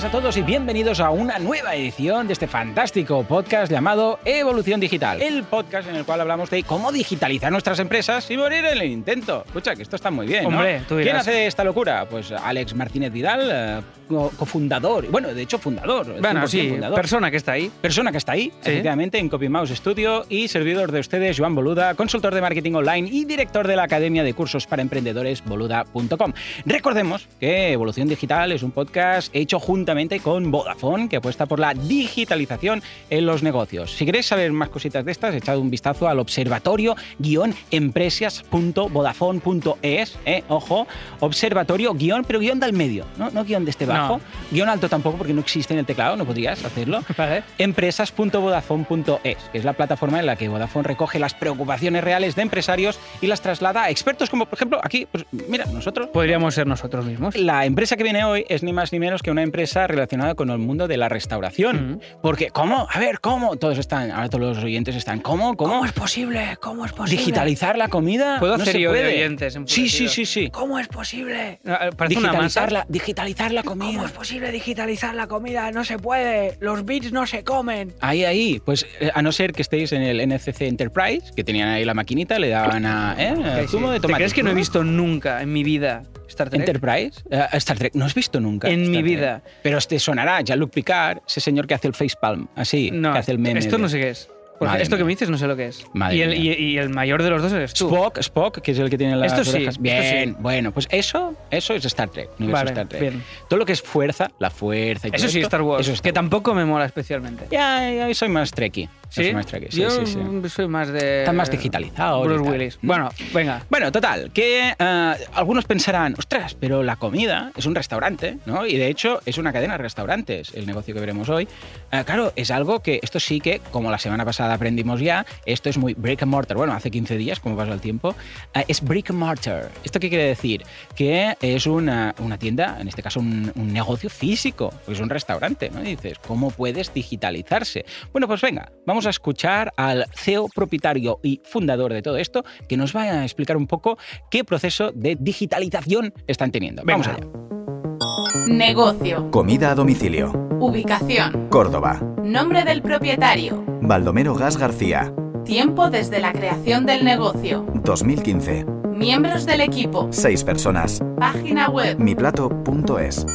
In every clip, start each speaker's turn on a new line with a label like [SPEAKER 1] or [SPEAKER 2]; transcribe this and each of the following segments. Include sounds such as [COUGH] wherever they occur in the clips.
[SPEAKER 1] Buenas a todos y bienvenidos a una nueva edición de este fantástico podcast llamado Evolución Digital. El podcast en el cual hablamos de cómo digitalizar nuestras empresas y morir en el intento. Escucha, que esto está muy bien, ¿no?
[SPEAKER 2] Hombre, tú dirás.
[SPEAKER 1] ¿Quién hace esta locura? Pues Alex Martínez Vidal, eh, cofundador, bueno, de hecho fundador.
[SPEAKER 2] Bueno,
[SPEAKER 1] 100%
[SPEAKER 2] sí,
[SPEAKER 1] fundador.
[SPEAKER 2] persona que está ahí.
[SPEAKER 1] Persona que está ahí,
[SPEAKER 2] Sí.
[SPEAKER 1] efectivamente, en Copy Mouse Studio y servidor de ustedes, Joan Boluda, consultor de marketing online y director de la Academia de Cursos para Emprendedores, boluda.com. Recordemos que Evolución Digital es un podcast hecho juntamente con Vodafone, que apuesta por la digitalización en los negocios. Si queréis saber más cositas de estas, echad un vistazo al observatorio-empresas.vodafone.es, eh, ojo, observatorio guion, pero guion del medio, no, no guion de este bajo,
[SPEAKER 2] No.
[SPEAKER 1] Guion alto tampoco porque no existe en el teclado, no podrías hacerlo [LAUGHS]
[SPEAKER 2] Vale.
[SPEAKER 1] empresas.vodafone.es, que es la plataforma en la que Vodafone recoge las preocupaciones reales de empresarios y las traslada a expertos como, por ejemplo, aquí, pues mira, nosotros.
[SPEAKER 2] Podríamos ser nosotros mismos.
[SPEAKER 1] La empresa que viene hoy es ni más ni menos que una empresa relacionada con el mundo de la restauración.
[SPEAKER 2] Ujú.
[SPEAKER 1] Porque, ¿cómo? A ver, ¿cómo? Todos están, ahora todos los oyentes están, ¿cómo? ¿Cómo?
[SPEAKER 2] es posible? ¿Cómo es posible?
[SPEAKER 1] ¿Digitalizar la comida?
[SPEAKER 2] Puedo
[SPEAKER 1] No
[SPEAKER 2] hacer
[SPEAKER 1] se
[SPEAKER 2] yo de oyentes
[SPEAKER 1] Sí, sí, sí, sí.
[SPEAKER 2] ¿Cómo es posible? Ah, Parece una masa.
[SPEAKER 1] Digitalizar la, digitalizar la comida.
[SPEAKER 2] ¿Cómo es posible digitalizar la comida? No se puede. Los bits no se comen.
[SPEAKER 1] Ahí, ahí. Pues eh, a no ser que estéis en el NFC Enterprise, que tenían ahí la maquinita, le daban a ¿eh?
[SPEAKER 2] Ok,
[SPEAKER 1] zumo
[SPEAKER 2] sí.
[SPEAKER 1] de
[SPEAKER 2] ¿Te
[SPEAKER 1] tomate.
[SPEAKER 2] crees que no he visto nunca en mi vida Star Trek?
[SPEAKER 1] Enterprise? Eh, Star Trek. ¿No has visto nunca?
[SPEAKER 2] En
[SPEAKER 1] Star
[SPEAKER 2] mi
[SPEAKER 1] Trek?
[SPEAKER 2] vida.
[SPEAKER 1] Pero te sonará Jean-Luc Picard, ese señor que hace el facepalm, así,
[SPEAKER 2] no,
[SPEAKER 1] que hace el meme.
[SPEAKER 2] esto
[SPEAKER 1] de-
[SPEAKER 2] no sé qué es. Porque
[SPEAKER 1] Madre
[SPEAKER 2] esto que me dices no sé lo que es.
[SPEAKER 1] Madre
[SPEAKER 2] y, el,
[SPEAKER 1] mía.
[SPEAKER 2] y- y el mayor de los dos eres tú.
[SPEAKER 1] Spock, Spock, que es el que tiene las
[SPEAKER 2] Esto sí,
[SPEAKER 1] orejas.
[SPEAKER 2] esto
[SPEAKER 1] Bien,
[SPEAKER 2] sí.
[SPEAKER 1] bueno, pues eso, eso es Star Trek, universo
[SPEAKER 2] Vale,
[SPEAKER 1] Star Trek.
[SPEAKER 2] bien.
[SPEAKER 1] Todo lo que es fuerza, la fuerza y todo
[SPEAKER 2] Eso sí,
[SPEAKER 1] esto,
[SPEAKER 2] Star Wars.
[SPEAKER 1] Eso es
[SPEAKER 2] que tampoco me mola especialmente.
[SPEAKER 1] Ya, ya soy más trekkie.
[SPEAKER 2] ¿Sí?
[SPEAKER 1] soy más trekkie, sí,
[SPEAKER 2] Yo
[SPEAKER 1] sí, sí.
[SPEAKER 2] soy más de...
[SPEAKER 1] Están más digitalizados y
[SPEAKER 2] Bruce. Willis. Bueno, venga.
[SPEAKER 1] Bueno, total, que eh, algunos pensarán, ostras, pero la comida es un restaurante, ¿no? Y de hecho es una cadena de restaurantes, el negocio que veremos hoy. Eh, claro, es algo que esto sí que, como la semana pasada aprendimos ya, esto es muy brick and mortar. Bueno, hace 15 días, como pasa el tiempo, eh, es brick and mortar. ¿Esto qué quiere decir? Que es una, una tienda, en este caso un, un negocio físico, pues es un restaurante, ¿no? Y dices, ¿cómo puedes digitalizarse? Bueno, pues venga, vamos a escuchar al CEO propietario y fundador de todo esto, que nos va a explicar un poco qué proceso de digitalización están teniendo. Vamos allá.
[SPEAKER 3] Negocio.
[SPEAKER 4] Comida a domicilio.
[SPEAKER 3] Ubicación.
[SPEAKER 4] Córdoba.
[SPEAKER 3] Nombre del propietario.
[SPEAKER 4] Baldomero Gas García.
[SPEAKER 3] Tiempo desde la creación del negocio.
[SPEAKER 4] 2015.
[SPEAKER 3] Miembros del equipo.
[SPEAKER 4] 6 personas.
[SPEAKER 3] Página web.
[SPEAKER 4] Miplato.es.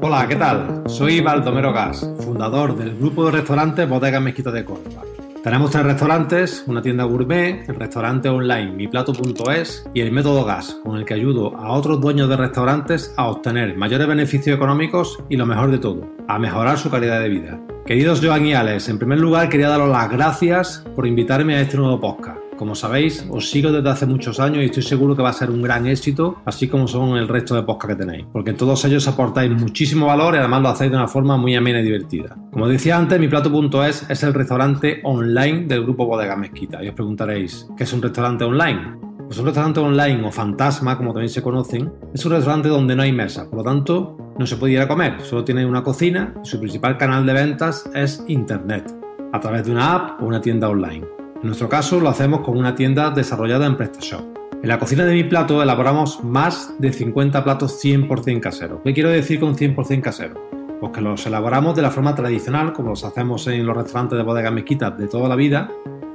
[SPEAKER 5] Hola, ¿qué tal? Soy Baldomero Gas, fundador del grupo de restaurantes Bodega Mezquita de Córdoba. Tenemos tres restaurantes, una tienda gourmet, el restaurante online miplato.es y el método gas, con el que ayudo a otros dueños de restaurantes a obtener mayores beneficios económicos y lo mejor de todo, a mejorar su calidad de vida. Queridos Joan y Alex, en primer lugar quería daros las gracias por invitarme a este nuevo podcast. Como sabéis, os sigo desde hace muchos años y estoy seguro que va a ser un gran éxito, así como son el resto de podcasts que tenéis, porque todos ellos aportáis muchísimo valor y además lo hacéis de una forma muy amena y divertida. Como decía antes, mi plato.es es el restaurante online del grupo Bodega Mezquita. Y os preguntaréis, ¿qué es un restaurante online? Pues un restaurante online o fantasma, como también se conocen, es un restaurante donde no hay mesa, por lo tanto no se puede ir a comer, solo tiene una cocina y su principal canal de ventas es Internet, a través de una app o una tienda online. En nuestro caso lo hacemos con una tienda desarrollada en PrestaShop. En la cocina de mi plato elaboramos más de 50 platos 100% caseros. ¿Qué quiero decir con 100% casero? Pues que los elaboramos de la forma tradicional, como los hacemos en los restaurantes de bodegas mezquitas de toda la vida.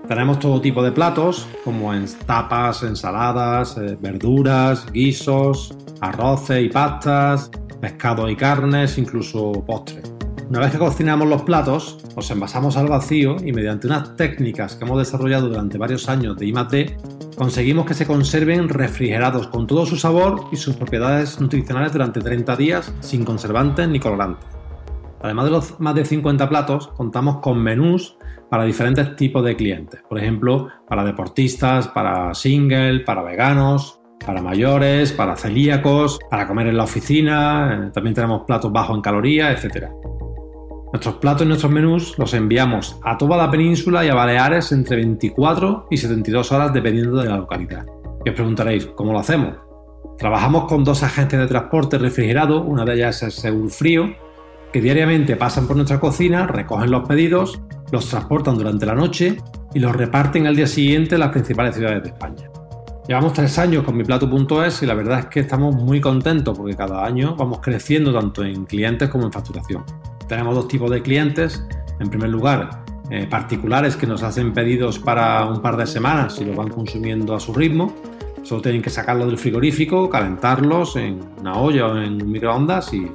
[SPEAKER 5] Tenemos todo tipo de platos, como en tapas, ensaladas, eh, verduras, guisos, arroces y pastas, pescado y carnes, incluso postres. Una vez que cocinamos los platos, los envasamos al vacío y mediante unas técnicas que hemos desarrollado durante varios años de I+D, conseguimos que se conserven refrigerados con todo su sabor y sus propiedades nutricionales durante 30 días sin conservantes ni colorantes. Además de los más de 50 platos, contamos con menús para diferentes tipos de clientes. Por ejemplo, para deportistas, para single, para veganos, para mayores, para celíacos, para comer en la oficina. eh, También tenemos platos bajos en calorías, etc. Nuestros platos y nuestros menús los enviamos a toda la península y a Baleares entre 24 y 72 horas dependiendo de la localidad. Y os preguntaréis, ¿cómo lo hacemos? Trabajamos con dos agentes de transporte refrigerado, una de ellas es Segurfrío, que diariamente pasan por nuestra cocina, recogen los pedidos, los transportan durante la noche y los reparten al día siguiente en las principales ciudades de España. Llevamos tres años con miplato.es y la verdad es que estamos muy contentos porque cada año vamos creciendo tanto en clientes como en facturación. Tenemos dos tipos de clientes. En primer lugar, eh, particulares que nos hacen pedidos para un par de semanas y lo van consumiendo a su ritmo. Solo tienen que sacarlo del frigorífico, calentarlos en una olla o en un microondas y,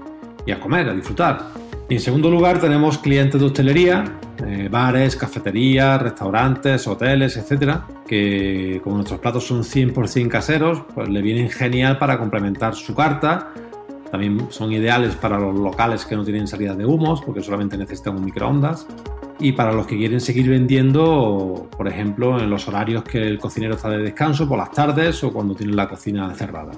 [SPEAKER 5] y a comer, a disfrutar. Y en segundo lugar tenemos clientes de hostelería, eh, bares, cafeterías, restaurantes, hoteles, etcétera, que como nuestros platos son 100% caseros, pues le vienen genial para complementar su carta. También son ideales para los locales que no tienen salida de humos, porque solamente necesitan un microondas. Y para los que quieren seguir vendiendo, por ejemplo, en los horarios que el cocinero está de descanso, por las tardes o cuando tienen la cocina cerrada.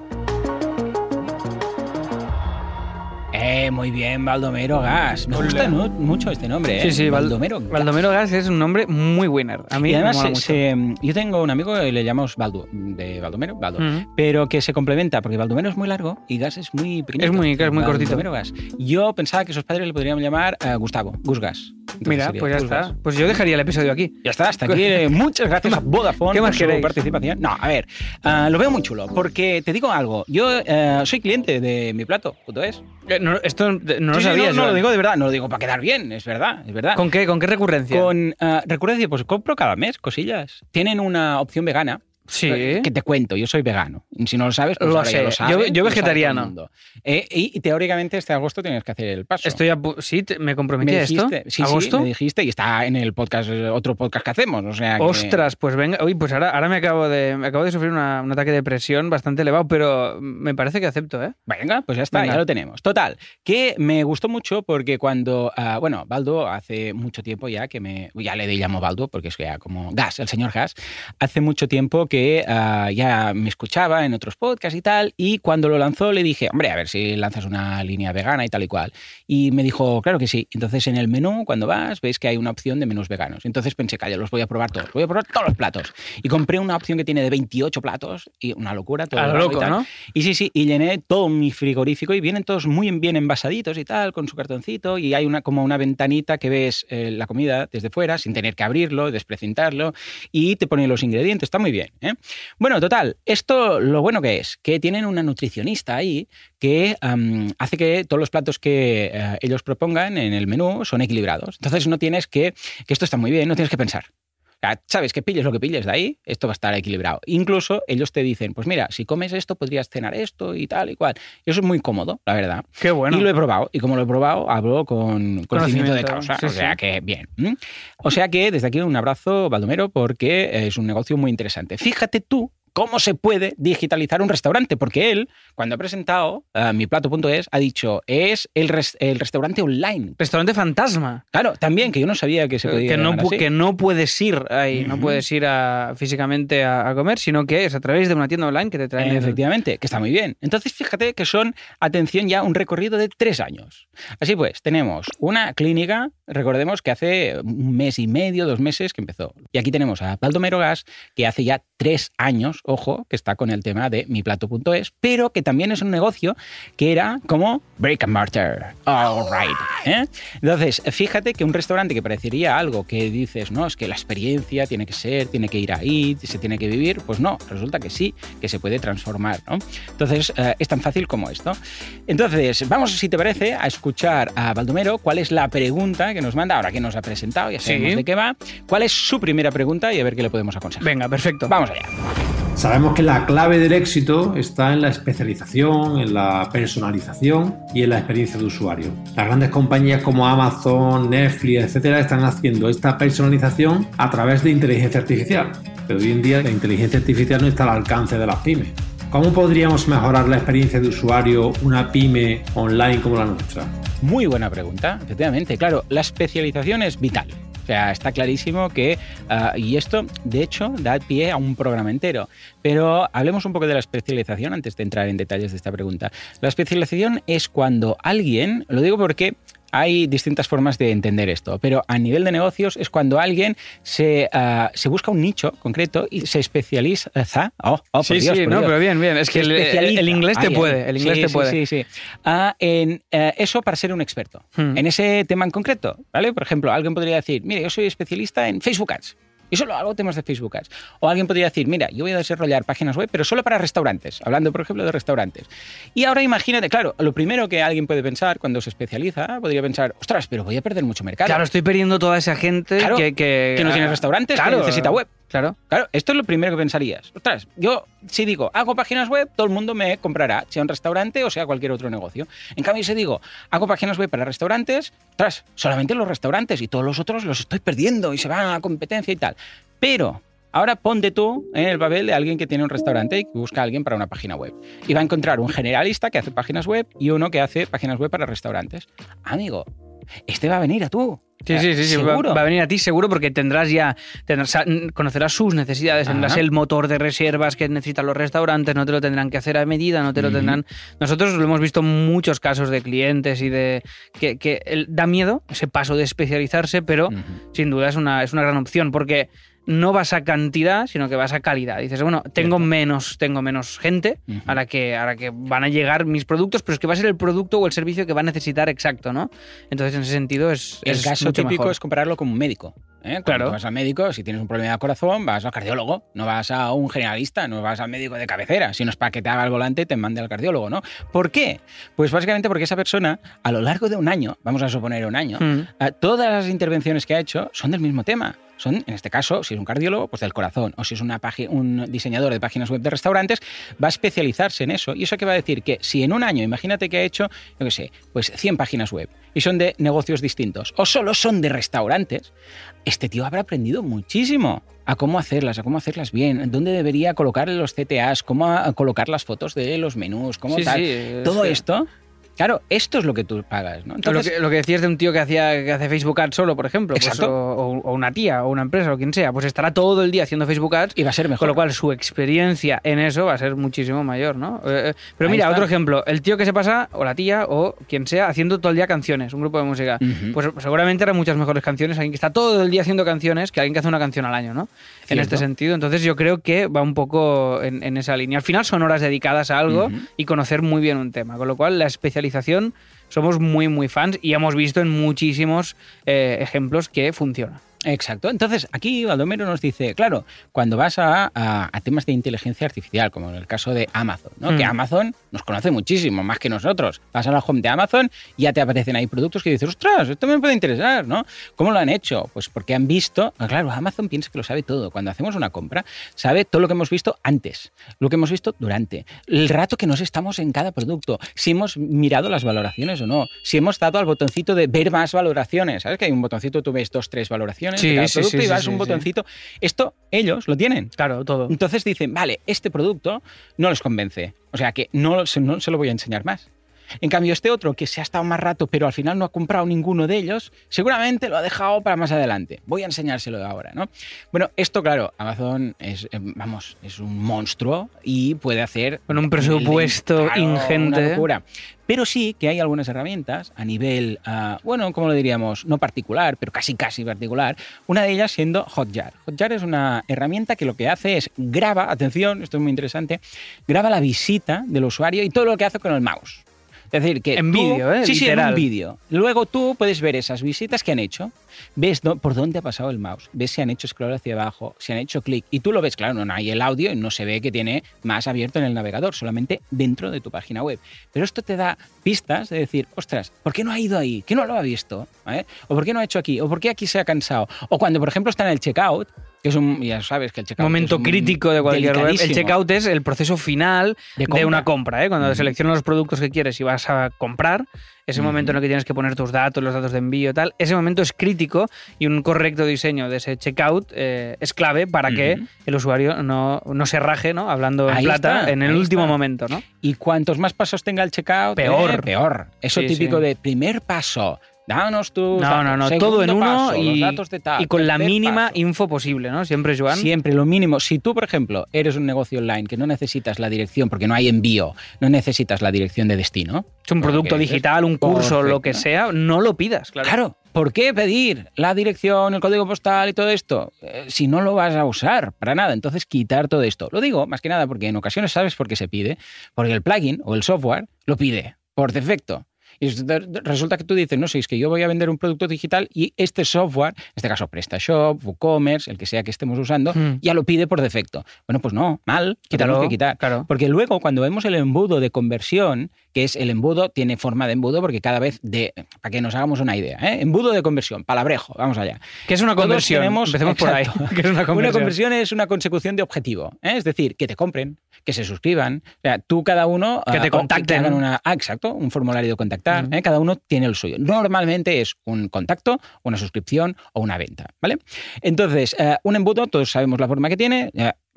[SPEAKER 1] Eh, muy bien, Baldomero Gas. Me gusta mu- mucho este nombre, ¿eh?
[SPEAKER 6] Sí, sí, Val-
[SPEAKER 1] Baldomero Gas.
[SPEAKER 6] Baldomero Gas es un nombre muy winner. A mí
[SPEAKER 1] y además,
[SPEAKER 6] me mola
[SPEAKER 1] se-
[SPEAKER 6] mucho.
[SPEAKER 1] se- yo tengo un amigo que le llamamos Baldo, de Baldomero, Baldo,
[SPEAKER 6] Mm.
[SPEAKER 1] pero que se complementa, porque Baldomero es muy largo y Gas es muy pequeñito.
[SPEAKER 6] Es muy- es muy cortito.
[SPEAKER 1] Baldomero Gas. Yo pensaba que sus padres le podrían llamar eh, Gustavo, Gus Gas.
[SPEAKER 6] Mira, pues ya
[SPEAKER 1] Gus
[SPEAKER 6] está. Pues yo dejaría el episodio aquí.
[SPEAKER 1] Ya está, hasta aquí. [LAUGHS] Muchas gracias a Vodafone
[SPEAKER 6] ¿Qué más
[SPEAKER 1] por su
[SPEAKER 6] queréis?
[SPEAKER 1] participación. No, a ver, ah, lo veo muy chulo, porque te digo algo. Yo eh, soy cliente de mi plato, es.
[SPEAKER 6] Eh, no, esto no lo
[SPEAKER 1] sí,
[SPEAKER 6] sabía.
[SPEAKER 1] no, no lo digo de verdad, no lo digo para quedar bien, es verdad, es verdad.
[SPEAKER 6] ¿Con qué, ¿Con qué recurrencia?
[SPEAKER 1] Con ah, recurrencia, pues compro cada mes cosillas. Tienen una opción vegana.
[SPEAKER 6] Sí.
[SPEAKER 1] eh, Que te cuento, yo soy vegano. Si no lo sabes, pues
[SPEAKER 6] Lo sé.
[SPEAKER 1] lo
[SPEAKER 6] Yo-
[SPEAKER 1] saben,
[SPEAKER 6] vegetariano.
[SPEAKER 1] Eh, y, y teóricamente este agosto tienes que hacer el paso.
[SPEAKER 6] Estoy a sí, te- me comprometí
[SPEAKER 1] me
[SPEAKER 6] a esto.
[SPEAKER 1] sí,
[SPEAKER 6] ¿Agosto?
[SPEAKER 1] sí, me dijiste y está en el podcast, eh, otro podcast que hacemos. O sea que-
[SPEAKER 6] Ostras, pues venga. Uy, pues ahora, ahora me acabo de me acabo de sufrir una- un ataque de presión bastante elevado, pero me parece que acepto, ¿eh?
[SPEAKER 1] Venga, pues ya está,
[SPEAKER 6] Venga.
[SPEAKER 1] ya lo tenemos. Total, que me gustó mucho porque cuando, ah, bueno, Baldo hace mucho tiempo ya que me, ya le llamo Baldo porque es ya como Gas, el señor Gas, hace mucho tiempo que ah, ya me escuchaba en otros podcasts y tal, y cuando lo lanzó le dije, hombre, a ver si lanzas una línea vegana y tal y cual. Y me dijo, claro que sí. Entonces en el menú, cuando vas, ves que hay una opción de menús veganos. Entonces pensé, calla, los voy a probar todos, voy a probar todos los platos. Y compré una opción que tiene de 28 platos, y una locura. Todo
[SPEAKER 6] A lo
[SPEAKER 1] y
[SPEAKER 6] loco,
[SPEAKER 1] tal.
[SPEAKER 6] ¿no?
[SPEAKER 1] Y sí, sí, y llené todo mi frigorífico y vienen todos muy bien envasaditos y tal, con su cartoncito, y hay una como una ventanita que ves eh, la comida desde fuera sin tener que abrirlo, desprecintarlo, y te pone los ingredientes, está muy bien. ¿eh? Bueno, total, esto lo bueno que es, que tienen una nutricionista ahí que hace que todos los platos que eh, ellos propongan en el menú son equilibrados. Entonces no tienes que, que esto está muy bien, no tienes que pensar. Sabes que pilles lo que pilles de ahí, esto va a estar equilibrado. Incluso ellos te dicen, pues mira, si comes esto, podrías cenar esto y tal y cual. Y eso es muy cómodo, la verdad.
[SPEAKER 6] Qué bueno.
[SPEAKER 1] Y lo he probado. Y como lo he probado, hablo con conocimiento de causa.
[SPEAKER 6] sí,
[SPEAKER 1] o sea
[SPEAKER 6] sí.
[SPEAKER 1] que bien. O sea que desde aquí un abrazo, Baldomero, porque es un negocio muy interesante. Fíjate tú cómo se puede digitalizar un restaurante, porque él, cuando ha presentado eh, miplato.es, ha dicho, es el, res- el restaurante online.
[SPEAKER 6] Restaurante fantasma.
[SPEAKER 1] Claro, también, que yo no sabía que se podía
[SPEAKER 6] que no,
[SPEAKER 1] así.
[SPEAKER 6] que no puedes ir ahí, no puedes ir a- físicamente a, a comer, sino que es a través de una tienda online que te traen. el-
[SPEAKER 1] Efectivamente, que está muy bien. Entonces, fíjate que son, atención, ya un recorrido de tres años. Así pues, tenemos una clínica, recordemos que hace un mes y medio, dos meses que empezó. Y aquí tenemos a Baldomero Gas, que hace ya tres años, ojo, que está con el tema de miplato.es, pero que también es un negocio que era como break and mortar. All right. ¿eh? Entonces, fíjate que un restaurante que parecería algo que dices, no, es que la experiencia tiene que ser, tiene que ir ahí, se tiene que vivir, pues no, resulta que sí, que se puede transformar, ¿no? Entonces, eh, es tan fácil como esto. Entonces, vamos, si te parece, a escuchar a Baldomero cuál es la pregunta que nos manda, ahora que nos ha presentado, ya sabemos
[SPEAKER 6] Sí.
[SPEAKER 1] de qué va, cuál es su primera pregunta y a ver qué le podemos aconsejar.
[SPEAKER 6] Venga, perfecto.
[SPEAKER 1] Vamos allá.
[SPEAKER 5] Sabemos que la clave del éxito está en la especialización, en la personalización y en la experiencia de usuario. Las grandes compañías como Amazon, Netflix, etcétera, están haciendo esta personalización a través de inteligencia artificial. Pero hoy en día la inteligencia artificial no está al alcance de las pymes. ¿Cómo podríamos mejorar la experiencia de usuario una pyme online como la nuestra?
[SPEAKER 1] Muy buena pregunta, efectivamente. Claro, la especialización es vital. Sea, está clarísimo que, ah, y esto, de hecho, da pie a un programa entero. Pero hablemos un poco de la especialización antes de entrar en detalles de esta pregunta. La especialización es cuando alguien, lo digo porque hay distintas formas de entender esto, pero a nivel de negocios es cuando alguien se, ah, se busca un nicho concreto y se especializa. Oh, oh,
[SPEAKER 6] sí,
[SPEAKER 1] Dios,
[SPEAKER 6] sí, no,
[SPEAKER 1] Dios.
[SPEAKER 6] pero bien, bien. Es que el, inglés te
[SPEAKER 1] Ay, ay.
[SPEAKER 6] puede. El inglés
[SPEAKER 1] Sí,
[SPEAKER 6] te
[SPEAKER 1] sí,
[SPEAKER 6] puede.
[SPEAKER 1] Sí, sí. Ah, en eh, eso para ser un experto.
[SPEAKER 6] Hmm.
[SPEAKER 1] En ese tema en concreto, ¿vale? Por ejemplo, alguien podría decir, mire, yo soy especialista en Facebook Ads. Y solo hago temas de Facebook Ads. O alguien podría decir, mira, yo voy a desarrollar páginas web, pero solo para restaurantes. Hablando, por ejemplo, de restaurantes. Y ahora imagínate, claro, lo primero que alguien puede pensar cuando se especializa, podría pensar, ostras, pero voy a perder mucho mercado.
[SPEAKER 6] Claro, estoy perdiendo toda esa gente
[SPEAKER 1] Claro,
[SPEAKER 6] que, que,
[SPEAKER 1] que no tiene
[SPEAKER 6] ah,
[SPEAKER 1] restaurantes, que necesita web.
[SPEAKER 6] Claro.
[SPEAKER 1] Claro, esto es lo primero que pensarías. Ostras, yo si digo, hago páginas web, todo el mundo me comprará, sea un restaurante o sea cualquier otro negocio. En cambio, si digo, hago páginas web para restaurantes, ostras, solamente los restaurantes y todos los otros los estoy perdiendo y se van a la competencia y tal. Pero ahora ponte tú en el papel de alguien que tiene un restaurante y busca a alguien para una página web. Y va a encontrar un generalista que hace páginas web y uno que hace páginas web para restaurantes. Amigo, este va a venir a tú.
[SPEAKER 6] Sí, sí, sí, sí, va, va a venir a ti seguro porque tendrás ya, tendrás, conocerás sus necesidades, tendrás
[SPEAKER 1] Ajá.
[SPEAKER 6] el motor de reservas que necesitan los restaurantes, no te lo tendrán que hacer a medida, no te lo tendrán... Nosotros lo hemos visto en muchos casos de clientes y de... que, da miedo ese paso de especializarse, pero sin duda es una, es una gran opción porque no vas a cantidad, sino que vas a calidad. Dices, bueno, tengo
[SPEAKER 1] Cierto.
[SPEAKER 6] menos, tengo menos gente a, la que, a la que van a llegar mis productos, pero es que va a ser el producto o el servicio que va a necesitar exacto, ¿no? Entonces, en ese sentido, es,
[SPEAKER 1] El
[SPEAKER 6] es
[SPEAKER 1] caso
[SPEAKER 6] mucho
[SPEAKER 1] típico
[SPEAKER 6] mejor.
[SPEAKER 1] es compararlo con un médico. ¿eh?
[SPEAKER 6] Claro.
[SPEAKER 1] vas al médico, si tienes un problema de corazón, vas al cardiólogo, no vas a un generalista, no vas al médico de cabecera. Si no es para que te haga el volante, te mande al cardiólogo, ¿no? ¿Por qué? Pues básicamente porque esa persona, a lo largo de un año, vamos a suponer un año,
[SPEAKER 6] Mm.
[SPEAKER 1] todas las intervenciones que ha hecho son del mismo tema. Son, en este caso, si es un cardiólogo, pues del corazón. O si es una un diseñador de páginas web de restaurantes, va a especializarse en eso. ¿Y eso qué va a decir? Que si en un año, imagínate que ha hecho, yo qué sé, pues 100 páginas web y son de negocios distintos, o solo son de restaurantes, este tío habrá aprendido muchísimo a cómo hacerlas, a cómo hacerlas bien, dónde debería colocar los CTAs, cómo a- colocar las fotos de los menús, cómo
[SPEAKER 6] Sí,
[SPEAKER 1] tal.
[SPEAKER 6] sí,
[SPEAKER 1] Todo esto, claro, esto es lo que tú pagas, ¿no?
[SPEAKER 6] lo, que, lo que decías de un tío que hacía que hace Facebook Ads solo, por ejemplo, pues, o, una tía, o una empresa, o quien sea, pues estará todo el día haciendo Facebook Ads,
[SPEAKER 1] y va a ser mejor.
[SPEAKER 6] con lo cual su experiencia en eso va a ser muchísimo mayor, ¿no? Eh, eh, pero mira, otro ejemplo, el tío que se pasa, o la tía, o quien sea, haciendo todo el día canciones, un grupo de música. Pues seguramente hará muchas mejores canciones alguien que está todo el día haciendo canciones que alguien que hace una canción al año, ¿no? En este sentido. Entonces yo creo que va un poco en, en esa línea. Al final son horas dedicadas a algo y conocer muy bien un tema. Con lo cual la especialización somos muy, muy fans y hemos visto en muchísimos eh, ejemplos que funciona.
[SPEAKER 1] Exacto. Entonces, aquí Baldomero nos dice, claro, cuando vas a, a- a temas de inteligencia artificial, como en el caso de Amazon, ¿no?
[SPEAKER 6] Mm.
[SPEAKER 1] que Amazon nos conoce muchísimo, más que nosotros. Vas a la home de Amazon y ya te aparecen ahí productos que dices, ostras, esto me puede interesar, ¿no? ¿Cómo lo han hecho? Pues porque han visto, ah, claro, Amazon piensa que lo sabe todo. Cuando hacemos una compra, sabe todo lo que hemos visto antes, lo que hemos visto durante, el rato que nos estamos en cada producto, si hemos mirado las valoraciones o no, si hemos dado al botoncito de ver más valoraciones, ¿sabes? Que hay un botoncito, tú ves dos, tres valoraciones
[SPEAKER 6] Sí,
[SPEAKER 1] de cada
[SPEAKER 6] sí,
[SPEAKER 1] producto
[SPEAKER 6] sí,
[SPEAKER 1] y un botoncito. Esto ellos lo tienen.
[SPEAKER 6] Claro, todo.
[SPEAKER 1] Entonces dicen, vale, este producto no les convence. O sea que no, no se lo voy a enseñar más. En cambio, este otro, que se ha estado más rato, pero al final no ha comprado ninguno de ellos, seguramente lo ha dejado para más adelante. Voy a enseñárselo ahora, ¿no? Bueno, esto, claro, Amazon es, eh, vamos, es un monstruo y puede hacer...
[SPEAKER 6] Con un presupuesto
[SPEAKER 1] Claro,
[SPEAKER 6] ingente.
[SPEAKER 1] Una locura. Pero sí que hay algunas herramientas a nivel, ah, bueno, como lo diríamos, no particular, pero casi casi particular. Una de ellas siendo Hotjar. Hotjar es una herramienta que lo que hace es graba, atención, esto es muy interesante, graba la visita del usuario y todo lo que hace con el mouse. Es decir, que
[SPEAKER 6] En vídeo, ¿eh?
[SPEAKER 1] Sí, sí, en un vídeo. Luego tú puedes ver esas visitas que han hecho, ves por dónde ha pasado el mouse, ves si han hecho scroll hacia abajo, si han hecho clic, y tú lo ves, claro, no hay el audio y no se ve que tiene más abierto en el navegador, solamente dentro de tu página web. Pero esto te da pistas de decir, ostras, ¿por qué no ha ido ahí? ¿Qué no lo ha visto? ¿Eh? ¿O por qué no ha hecho aquí? ¿O por qué aquí se ha cansado? O cuando, por ejemplo, está en el checkout, es un, ya sabes que el checkout
[SPEAKER 6] momento
[SPEAKER 1] es un
[SPEAKER 6] crítico de cualquier web. El checkout es el proceso final
[SPEAKER 1] De
[SPEAKER 6] una compra. ¿eh? Cuando
[SPEAKER 1] Ujú.
[SPEAKER 6] seleccionas los productos que quieres y vas a comprar, ese momento en el que tienes que poner tus datos, los datos de envío tal, ese momento es crítico y un correcto diseño de ese checkout eh, es clave para que
[SPEAKER 1] Ujú.
[SPEAKER 6] el usuario no, no se raje, ¿no? Hablando en
[SPEAKER 1] Ahí
[SPEAKER 6] plata,
[SPEAKER 1] está,
[SPEAKER 6] en el último
[SPEAKER 1] está.
[SPEAKER 6] momento, ¿no?
[SPEAKER 1] Y cuantos más pasos tenga el checkout,
[SPEAKER 6] Peor.
[SPEAKER 1] eh, peor. Eso
[SPEAKER 6] Sí,
[SPEAKER 1] típico
[SPEAKER 6] sí.
[SPEAKER 1] de primer paso. Danos tus
[SPEAKER 6] No, no, no, todo en uno
[SPEAKER 1] paso,
[SPEAKER 6] y,
[SPEAKER 1] datos de tal,
[SPEAKER 6] y con la mínima
[SPEAKER 1] paso.
[SPEAKER 6] info posible, ¿no? Siempre, Joan.
[SPEAKER 1] Siempre lo mínimo. Si tú, por ejemplo, eres un negocio online que no necesitas la dirección porque no hay envío, no necesitas la dirección de destino.
[SPEAKER 6] Es un producto digital, un curso, lo que sea, no lo pidas, claro.
[SPEAKER 1] Claro, ¿por qué pedir la dirección, el código postal y todo esto eh, si no lo vas a usar para nada? Entonces, quitar todo esto. Lo digo más que nada porque en ocasiones sabes por qué se pide, porque el plugin o el software lo pide por defecto. Y resulta que tú dices, no sé, es que yo voy a vender un producto digital y este software, en este caso PrestaShop, WooCommerce, el que sea que estemos usando,
[SPEAKER 6] Hmm.
[SPEAKER 1] ya lo pide por defecto. Bueno, pues no, mal,
[SPEAKER 6] Quítalo,
[SPEAKER 1] tenemos que quitar.
[SPEAKER 6] claro.
[SPEAKER 1] Porque luego cuando vemos el embudo de conversión, que es el embudo, tiene forma de embudo porque cada vez de, para que nos hagamos una idea, ¿eh? embudo de conversión, palabrejo, vamos allá.
[SPEAKER 6] ¿Qué es una conversión?
[SPEAKER 1] tenemos-
[SPEAKER 6] Empecemos por ahí. [LAUGHS] ¿Qué es una
[SPEAKER 1] Una
[SPEAKER 6] conversión?
[SPEAKER 1] conversión es una consecución de objetivo, ¿eh? es decir, que te compren, que se suscriban, o sea, tú cada uno...
[SPEAKER 6] Que te
[SPEAKER 1] ah, o
[SPEAKER 6] contacten.
[SPEAKER 1] hagan una, ah, exacto, un formulario de contactar. ¿eh? cada uno tiene el suyo. Normalmente es un contacto, una suscripción o una venta, ¿vale? Entonces, eh, un embudo, todos sabemos la forma que tiene,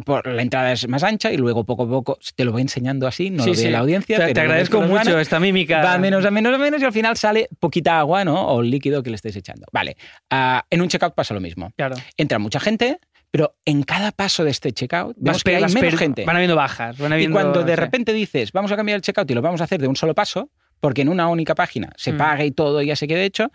[SPEAKER 1] por, la entrada es más ancha y luego poco a poco te lo voy enseñando así, no
[SPEAKER 6] Sí,
[SPEAKER 1] lo ve
[SPEAKER 6] sí.
[SPEAKER 1] la audiencia.
[SPEAKER 6] Te,
[SPEAKER 1] pero
[SPEAKER 6] agradezco mucho esta mímica.
[SPEAKER 1] Va menos a menos a menos y al final sale poquita agua, ¿no? O el líquido que le estés echando. Vale. Ah, en un checkout pasa lo mismo.
[SPEAKER 6] Claro.
[SPEAKER 1] Entra mucha gente, pero en cada paso de este checkout vemos que hay menos gente.
[SPEAKER 6] Van habiendo bajas. Van
[SPEAKER 1] Y
[SPEAKER 6] habiendo,
[SPEAKER 1] cuando de repente dices, vamos a cambiar el checkout y lo vamos a hacer de un solo paso, porque en una única página se
[SPEAKER 6] Mm.
[SPEAKER 1] paga y todo y ya se quede hecho,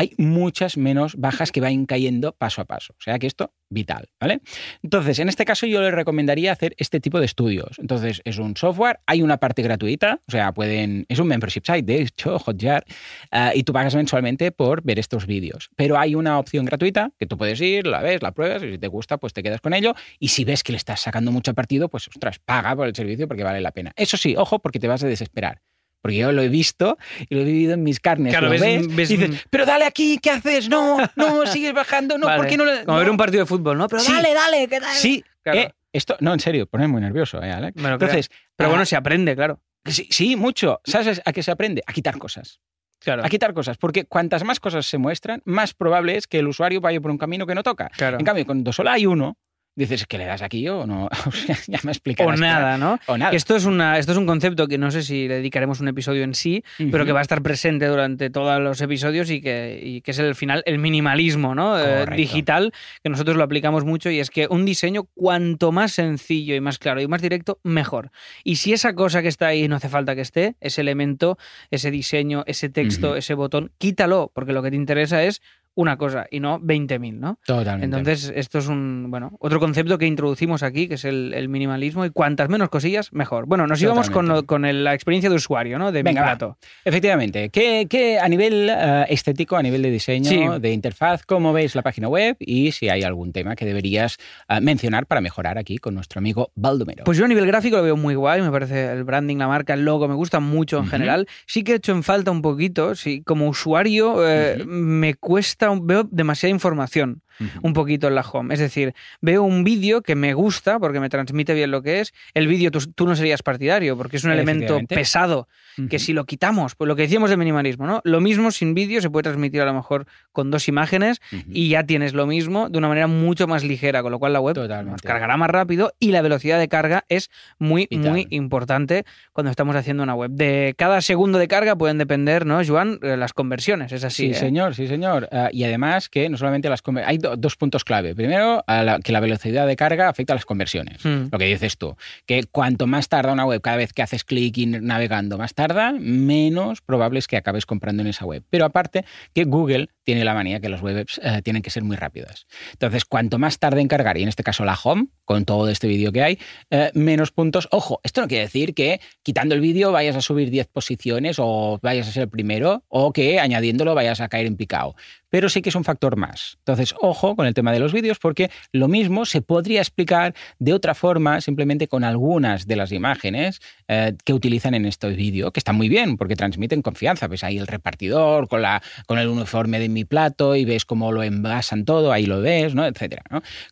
[SPEAKER 1] hay muchas menos bajas que van cayendo paso a paso. O sea que esto, vital, ¿vale? Entonces, en este caso yo les recomendaría hacer este tipo de estudios. Entonces, es un software, hay una parte gratuita, o sea, pueden, es un membership site, de hecho, [LAUGHS] Hotjar, ah, y tú pagas mensualmente por ver estos vídeos. Pero hay una opción gratuita que tú puedes ir, la ves, la pruebas, y si te gusta, pues te quedas con ello. Y si ves que le estás sacando mucho partido, pues, ostras, paga por el servicio porque vale la pena. Eso sí, ojo, porque te vas a desesperar. Porque yo lo he visto y lo he vivido en mis carnes.
[SPEAKER 6] Claro,
[SPEAKER 1] lo
[SPEAKER 6] ves-
[SPEAKER 1] ves,
[SPEAKER 6] ves-
[SPEAKER 1] y dices, pero dale aquí, ¿qué haces? No, no, sigues bajando, no,
[SPEAKER 6] Vale.
[SPEAKER 1] ¿por qué no le...?
[SPEAKER 6] Como
[SPEAKER 1] no".
[SPEAKER 6] ver un partido de fútbol, ¿no? Pero
[SPEAKER 1] Sí.
[SPEAKER 6] dale, dale, que dale.
[SPEAKER 1] Sí,
[SPEAKER 6] Claro.
[SPEAKER 1] eh, esto, no, en serio, pone muy nervioso, ¿eh, Alex?
[SPEAKER 6] Lo
[SPEAKER 1] Entonces,
[SPEAKER 6] Pero
[SPEAKER 1] ah,
[SPEAKER 6] bueno, se aprende, claro.
[SPEAKER 1] sí, sí, mucho. ¿Sabes a qué se aprende? A quitar cosas.
[SPEAKER 6] Claro.
[SPEAKER 1] A quitar cosas, porque cuantas más cosas se muestran, más probable es que el usuario vaya por un camino que no toca.
[SPEAKER 6] Claro.
[SPEAKER 1] En cambio, cuando solo hay uno, dices que le das aquí o no. [LAUGHS] O sea, ya me
[SPEAKER 6] O
[SPEAKER 1] explicarás.
[SPEAKER 6] nada, ¿no?
[SPEAKER 1] O nada.
[SPEAKER 6] Esto es, una, esto es un concepto que no sé si le dedicaremos un episodio en sí, pero que va a estar presente durante todos los episodios y que, y que es el final, el minimalismo ¿no? Eh, digital, que nosotros lo aplicamos mucho y es que un diseño cuanto más sencillo y más claro y más directo, mejor. Y si esa cosa que está ahí no hace falta que esté, ese elemento, ese diseño, ese texto, ese botón, quítalo, porque lo que te interesa es una cosa y no 20.000, ¿no?
[SPEAKER 1] Totalmente.
[SPEAKER 6] Entonces, esto es un, bueno, otro concepto que introducimos aquí, que es el, el minimalismo, y cuantas menos cosillas, mejor. Bueno, nos íbamos con, lo- con el- la experiencia de usuario, ¿no? De
[SPEAKER 1] Venga,
[SPEAKER 6] mi
[SPEAKER 1] va.
[SPEAKER 6] plato.
[SPEAKER 1] Efectivamente, ¿qué, qué a nivel eh, estético, a nivel de diseño,
[SPEAKER 6] Sí.
[SPEAKER 1] de interfaz, cómo veis la página web y si hay algún tema que deberías eh, mencionar para mejorar aquí con nuestro amigo Baldomero?
[SPEAKER 6] Pues yo a nivel gráfico lo veo muy guay, me parece el branding, la marca, el logo, me gusta mucho en general. Sí que he hecho en falta un poquito, sí, como usuario eh, me cuesta, veo demasiada información. Un poquito en la home. Es decir, veo un vídeo que me gusta porque me transmite bien lo que es. El vídeo tú, tú no serías partidario porque es un elemento pesado que si lo quitamos, pues lo que decíamos de minimalismo, ¿no? Lo mismo sin vídeo se puede transmitir a lo mejor con dos imágenes y ya tienes lo mismo de una manera mucho más ligera, con lo cual la web
[SPEAKER 1] Totalmente.
[SPEAKER 6] nos cargará más rápido y la velocidad de carga es muy,
[SPEAKER 1] Vital.
[SPEAKER 6] muy importante cuando estamos haciendo una web. De cada segundo de carga pueden depender, ¿no, Joan? Eh, Las conversiones, es así.
[SPEAKER 1] Sí,
[SPEAKER 6] ¿eh?
[SPEAKER 1] señor, sí, señor. Ah, y además que no solamente las conver- hay do- dos puntos clave. Primero, a la- que la velocidad de carga afecta a las conversiones.
[SPEAKER 6] Hmm.
[SPEAKER 1] Lo que dices tú, que cuanto más tarda una web, cada vez que haces clic y navegando más tarda, menos probable es que acabes comprando en esa web. Pero aparte que Google tiene la manía que las webs eh, tienen que ser muy rápidas. Entonces, cuanto más tarde en cargar, y en este caso la home, con todo este vídeo que hay, eh, menos puntos. Ojo, esto no quiere decir que quitando el vídeo vayas a subir 10 posiciones o vayas a ser el primero o que añadiéndolo vayas a caer en picado. Pero sí que es un factor más. Entonces, ojo con el tema de los vídeos porque lo mismo se podría explicar de otra forma, simplemente con algunas de las imágenes eh, que utilizan en este vídeo, que están muy bien porque transmiten confianza. Ves ahí el repartidor con, la, con el uniforme de mi plato y ves cómo lo envasan todo, ahí lo ves, ¿no? etcétera.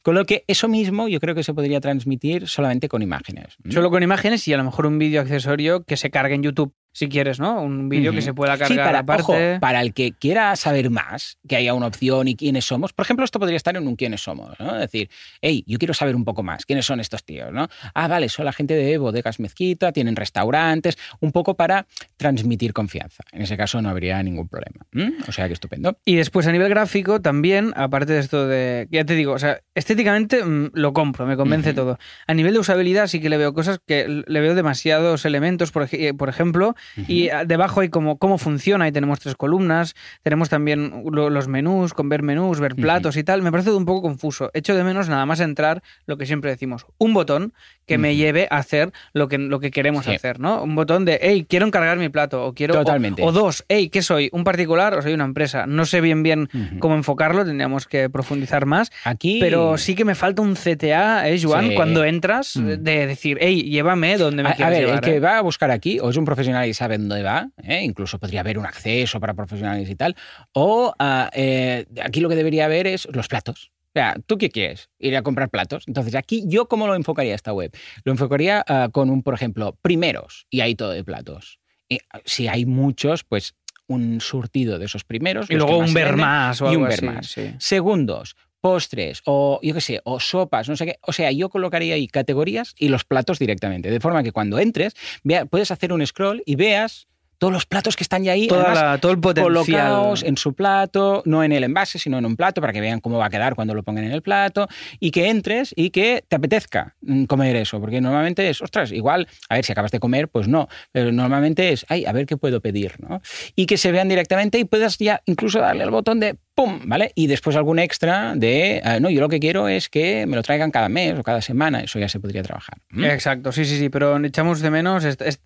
[SPEAKER 1] Con lo que eso mismo yo creo que se podría transmitir solamente con imágenes.
[SPEAKER 6] Solo con imágenes y a lo mejor un vídeo accesorio que se cargue en YouTube si quieres, ¿no? Un vídeo que se pueda
[SPEAKER 1] Sí,
[SPEAKER 6] cargar
[SPEAKER 1] para,
[SPEAKER 6] aparte.
[SPEAKER 1] ojo, para el que quiera saber más, que haya una opción y quiénes somos. Por ejemplo, esto podría estar en un quiénes somos, ¿no? Es decir, hey, yo quiero saber un poco más, quiénes son estos tíos, ¿no? Ah, vale, son la gente de bodegas mezquita, tienen restaurantes, un poco para transmitir confianza. En ese caso no habría ningún problema. ¿Mm? O sea que estupendo.
[SPEAKER 6] Y después a nivel gráfico también, aparte de esto de, ya te digo, o sea, estéticamente mm, lo compro, me convence todo. A nivel de usabilidad sí que le veo cosas que le veo demasiados elementos, por, por ejemplo, y ah, debajo hay como cómo funciona, ahí tenemos tres columnas, tenemos también lo- los menús, con ver menús, ver platos y tal, me parece un poco confuso. Echo de menos nada más entrar lo que siempre decimos, un botón que me lleve a hacer lo que, lo que queremos
[SPEAKER 1] Sí.
[SPEAKER 6] hacer, ¿no? Un botón de, hey, quiero encargar mi plato, o quiero... o-
[SPEAKER 1] Totalmente.
[SPEAKER 6] O, dos, hey, ¿qué soy? ¿Un particular o soy una empresa? No sé bien bien cómo enfocarlo, tendríamos que profundizar más.
[SPEAKER 1] Aquí.
[SPEAKER 6] Pero sí que me falta un CTA, ¿eh, Joan?
[SPEAKER 1] Sí.
[SPEAKER 6] Cuando entras,
[SPEAKER 1] Mm.
[SPEAKER 6] de decir, hey, llévame donde me
[SPEAKER 1] A, a
[SPEAKER 6] quieres
[SPEAKER 1] ver,
[SPEAKER 6] llevar.
[SPEAKER 1] el que
[SPEAKER 6] ¿eh?
[SPEAKER 1] va a buscar aquí o es un profesional y sabe dónde va, ¿eh? incluso podría haber un acceso para profesionales y tal, o ah, eh, aquí lo que debería haber es los platos. O sea, ¿tú qué quieres? Ir a comprar platos. Entonces, aquí yo cómo lo enfocaría esta web? Lo enfocaría ah, con un, por ejemplo, primeros y ahí todo de platos. Y, ah, si hay muchos, pues un surtido de esos primeros.
[SPEAKER 6] Y luego un ver más o algo
[SPEAKER 1] un ver
[SPEAKER 6] así,
[SPEAKER 1] más.
[SPEAKER 6] sí.
[SPEAKER 1] Segundos, postres o yo qué sé, o sopas, no sé qué. O sea, yo colocaría ahí categorías y los platos directamente, de forma que cuando entres vea, puedes hacer un scroll y veas todos los platos que están ya ahí,
[SPEAKER 6] Toda
[SPEAKER 1] además,
[SPEAKER 6] la- todo el potencial.
[SPEAKER 1] colocados en su plato, no en el envase, sino en un plato, para que vean cómo va a quedar cuando lo pongan en el plato, y que entres y que te apetezca mm, comer eso, porque normalmente es, ostras, igual, a ver, si acabas de comer, pues no, pero normalmente es, ay, a ver qué puedo pedir, ¿no? Y que se vean directamente y puedas ya incluso darle al botón de ¡pum! ¿Vale? Y después algún extra de, ah, no, yo lo que quiero es que me lo traigan cada mes o cada semana, eso ya se podría trabajar. ¿Mm?
[SPEAKER 6] Exacto, sí, sí, sí, pero echamos de menos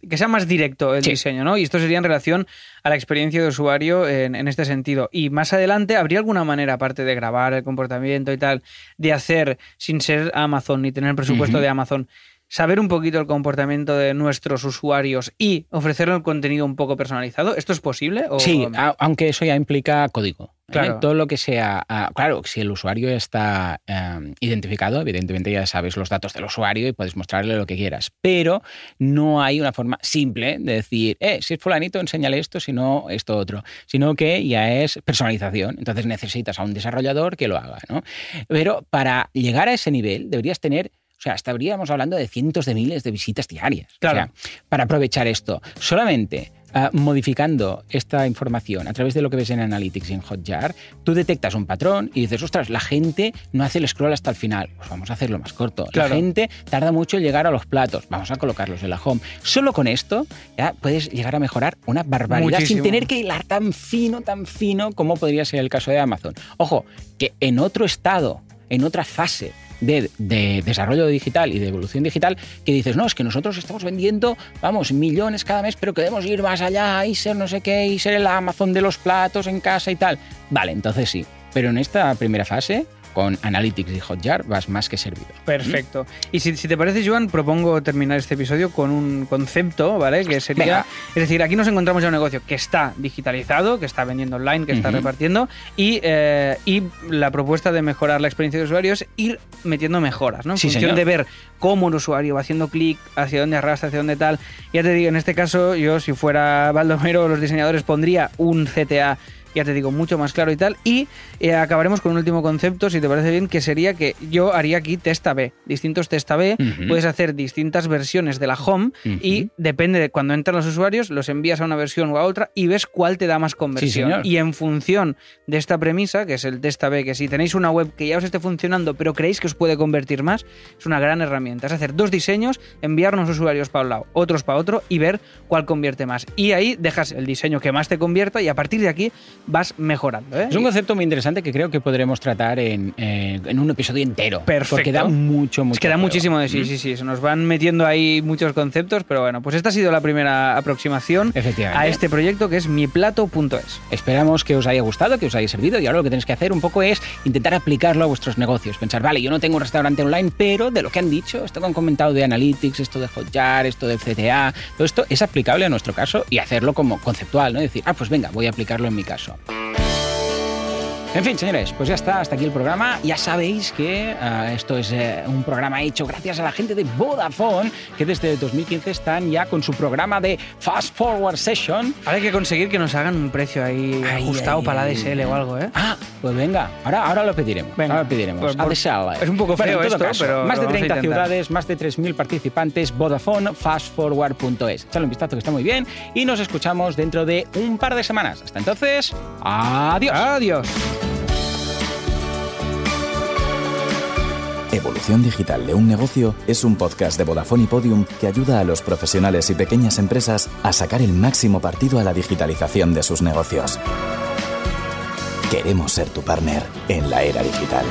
[SPEAKER 6] que sea más directo el
[SPEAKER 1] Sí.
[SPEAKER 6] diseño, ¿no? Y esto sería en relación a la experiencia de usuario en, en este sentido. Y más adelante, ¿habría alguna manera, aparte de grabar el comportamiento y tal, de hacer, sin ser Amazon ni tener el presupuesto de Amazon, saber un poquito el comportamiento de nuestros usuarios y ofrecerle el contenido un poco personalizado? ¿Esto es posible? O...
[SPEAKER 1] Sí, a- aunque eso ya implica código. ¿eh?
[SPEAKER 6] Claro.
[SPEAKER 1] Todo lo que sea. ah, claro, si el usuario está eh, identificado, evidentemente ya sabes los datos del usuario y puedes mostrarle lo que quieras. Pero no hay una forma simple de decir, eh, si es fulanito, enséñale esto, si no, esto otro. Sino que ya es personalización. Entonces necesitas a un desarrollador que lo haga. ¿no? Pero para llegar a ese nivel deberías tener. O sea, estaríamos hablando de cientos de miles de visitas diarias.
[SPEAKER 6] Claro.
[SPEAKER 1] O sea, para aprovechar esto, solamente ah, modificando esta información a través de lo que ves en Analytics y en Hotjar, tú detectas un patrón y dices, ostras, la gente no hace el scroll hasta el final. Pues vamos a hacerlo más corto.
[SPEAKER 6] Claro.
[SPEAKER 1] La gente tarda mucho en llegar a los platos. Vamos a colocarlos en la home. Solo con esto ya puedes llegar a mejorar una barbaridad
[SPEAKER 6] Muchísimo.
[SPEAKER 1] sin tener que hilar tan fino, tan fino como podría ser el caso de Amazon. Ojo, que en otro estado, en otra fase de, de desarrollo digital y de evolución digital, que dices, no, es que nosotros estamos vendiendo, vamos, millones cada mes, pero queremos ir más allá y ser no sé qué, y ser el Amazon de los platos en casa y tal. Vale, entonces sí. Pero en esta primera fase, con Analytics y Hotjar, vas más que servido.
[SPEAKER 6] Perfecto. Y si, si te parece, Joan, propongo terminar este episodio con un concepto, ¿vale? Que sería.
[SPEAKER 1] Venga.
[SPEAKER 6] Es decir, aquí nos encontramos ya un negocio que está digitalizado, que está vendiendo online, que está repartiendo, y, eh, y la propuesta de mejorar la experiencia de usuario es ir metiendo mejoras, ¿no? En
[SPEAKER 1] Sí,
[SPEAKER 6] función
[SPEAKER 1] señor.
[SPEAKER 6] de ver cómo el usuario va haciendo clic, hacia dónde arrastra, hacia dónde tal. Ya te digo, en este caso, yo, si fuera Baldomero, los diseñadores pondría un CTA ya te digo, mucho más claro y tal. Y eh, acabaremos con un último concepto, si te parece bien, que sería que yo haría aquí test A-B, distintos test A-B,
[SPEAKER 1] Ujú.
[SPEAKER 6] puedes hacer distintas versiones de la home y depende de cuando entran los usuarios, los envías a una versión o a otra y ves cuál te da más conversión. y en función de esta premisa, que es el test A-B, que si tenéis una web que ya os esté funcionando, pero creéis que os puede convertir más, es una gran herramienta. Es hacer dos diseños, enviar unos usuarios para un lado, otros para otro y ver cuál convierte más. Y ahí dejas el diseño que más te convierta y a partir de aquí vas mejorando. ¿eh?
[SPEAKER 1] Es un concepto muy interesante que creo que podremos tratar en, eh, en un episodio entero.
[SPEAKER 6] Perfecto.
[SPEAKER 1] Porque da mucho, mucho.
[SPEAKER 6] Es que da
[SPEAKER 1] juego.
[SPEAKER 6] muchísimo de sí,
[SPEAKER 1] ¿Mm?
[SPEAKER 6] sí, sí. Se nos van metiendo ahí muchos conceptos, pero bueno, pues esta ha sido la primera aproximación a este proyecto que es miplato.es.
[SPEAKER 1] Esperamos que os haya gustado, que os haya servido y ahora lo que tenéis que hacer un poco es intentar aplicarlo a vuestros negocios. Pensar, vale, yo no tengo un restaurante online, pero de lo que han dicho, esto que han comentado de Analytics, esto de Hotjar, esto del CTA, todo esto es aplicable a nuestro caso y hacerlo como conceptual, ¿no? Decir, ah, pues venga, voy a aplicarlo en mi caso. Tchau. En fin, señores, pues ya está, hasta aquí el programa. Ya sabéis que eh, esto es eh, un programa hecho gracias a la gente de Vodafone, que desde 2015 están ya con su programa de Fast Forward Session.
[SPEAKER 6] Ahora hay que conseguir que nos hagan un precio ahí
[SPEAKER 1] Ay,
[SPEAKER 6] ajustado para la. DSL o algo, ¿eh?
[SPEAKER 1] Ah, pues venga, ahora, ahora lo pediremos.
[SPEAKER 6] Venga.
[SPEAKER 1] ahora lo pediremos.
[SPEAKER 6] Pues,
[SPEAKER 1] A
[SPEAKER 6] pues, es un poco feo esto,
[SPEAKER 1] caso,
[SPEAKER 6] pero
[SPEAKER 1] Más de
[SPEAKER 6] lo vamos a
[SPEAKER 1] 30
[SPEAKER 6] intentar.
[SPEAKER 1] ciudades, más de 3.000 participantes, Vodafone, fastforward.es. Echadle un vistazo que está muy bien y nos escuchamos dentro de un par de semanas. Hasta entonces, adiós.
[SPEAKER 6] Adiós.
[SPEAKER 4] Evolución Digital de un Negocio es un podcast de Vodafone y Podium que ayuda a los profesionales y pequeñas empresas a sacar el máximo partido a la digitalización de sus negocios. Queremos ser tu partner en la era digital.